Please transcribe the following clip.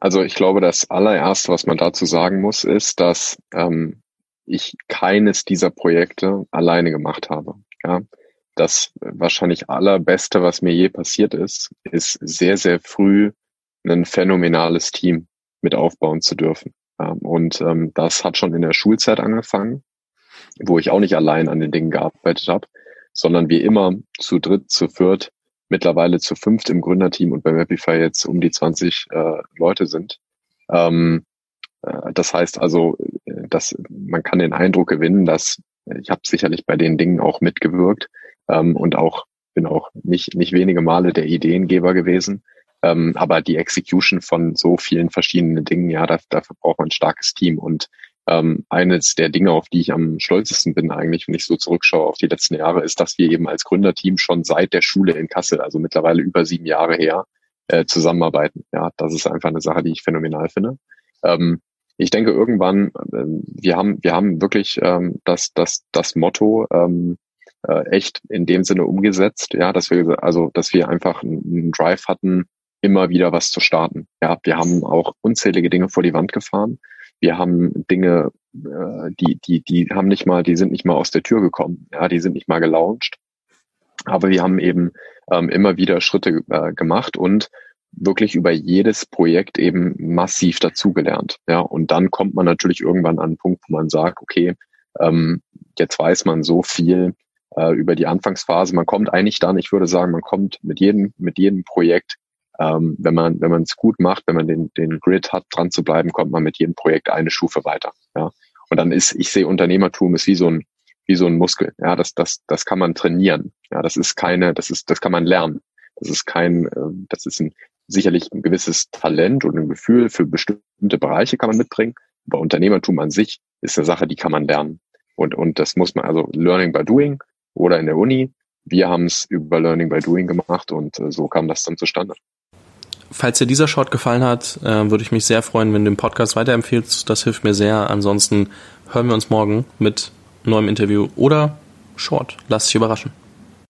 Also ich glaube, das allererste, was man dazu sagen muss, ist, dass ähm, ich keines dieser Projekte alleine gemacht habe. Ja, das wahrscheinlich allerbeste, was mir je passiert ist, ist sehr, sehr früh ein phänomenales Team mit aufbauen zu dürfen. Ja, und ähm, das hat schon in der Schulzeit angefangen, wo ich auch nicht allein an den Dingen gearbeitet habe, sondern wie immer zu dritt, zu viert, mittlerweile zu fünft im Gründerteam und bei Webify jetzt um die 20 äh, Leute sind. Ähm, äh, das heißt also, äh, dass man kann den Eindruck gewinnen, dass äh, ich habe sicherlich bei den Dingen auch mitgewirkt ähm, und auch bin auch nicht nicht wenige Male der Ideengeber gewesen. Ähm, aber die Execution von so vielen verschiedenen Dingen, ja, da, dafür braucht man ein starkes Team. Und ähm, eines der Dinge, auf die ich am stolzesten bin eigentlich, wenn ich so zurückschaue auf die letzten Jahre, ist, dass wir eben als Gründerteam schon seit der Schule in Kassel, also mittlerweile über sieben Jahre her, äh, zusammenarbeiten. Ja, das ist einfach eine Sache, die ich phänomenal finde. Ähm, ich denke irgendwann, äh, wir haben, wir haben wirklich ähm, das, das, das Motto ähm, äh, echt in dem Sinne umgesetzt, ja, dass wir, also, dass wir einfach einen Drive hatten, immer wieder was zu starten. Ja, wir haben auch unzählige Dinge vor die Wand gefahren wir haben Dinge, äh, die, die, die haben nicht mal, die sind nicht mal aus der Tür gekommen, ja, die sind nicht mal gelauncht. Aber wir haben eben ähm, immer wieder Schritte äh, gemacht und wirklich über jedes Projekt eben massiv dazugelernt. Ja, und dann kommt man natürlich irgendwann an einen Punkt, wo man sagt, okay, ähm, jetzt weiß man so viel äh, über die Anfangsphase. Man kommt eigentlich dann, ich würde sagen, man kommt mit jedem, mit jedem Projekt ähm, wenn man wenn man es gut macht, wenn man den den Grid hat, dran zu bleiben, kommt man mit jedem Projekt eine Stufe weiter. Ja, und dann ist ich sehe Unternehmertum ist wie so ein wie so ein Muskel. Ja, das das das kann man trainieren. Ja, das ist keine, das ist das kann man lernen. Das ist kein, äh, das ist ein sicherlich ein gewisses Talent und ein Gefühl für bestimmte Bereiche kann man mitbringen. Aber Unternehmertum an sich ist eine Sache, die kann man lernen. Und, und das muss man, also Learning by Doing oder in der Uni. Wir haben es über Learning by Doing gemacht und äh, so kam das dann zustande. Falls dir dieser Short gefallen hat, äh, würde ich mich sehr freuen, wenn du den Podcast weiterempfehlst. Das hilft mir sehr. Ansonsten hören wir uns morgen mit neuem Interview oder Short. Lass dich überraschen.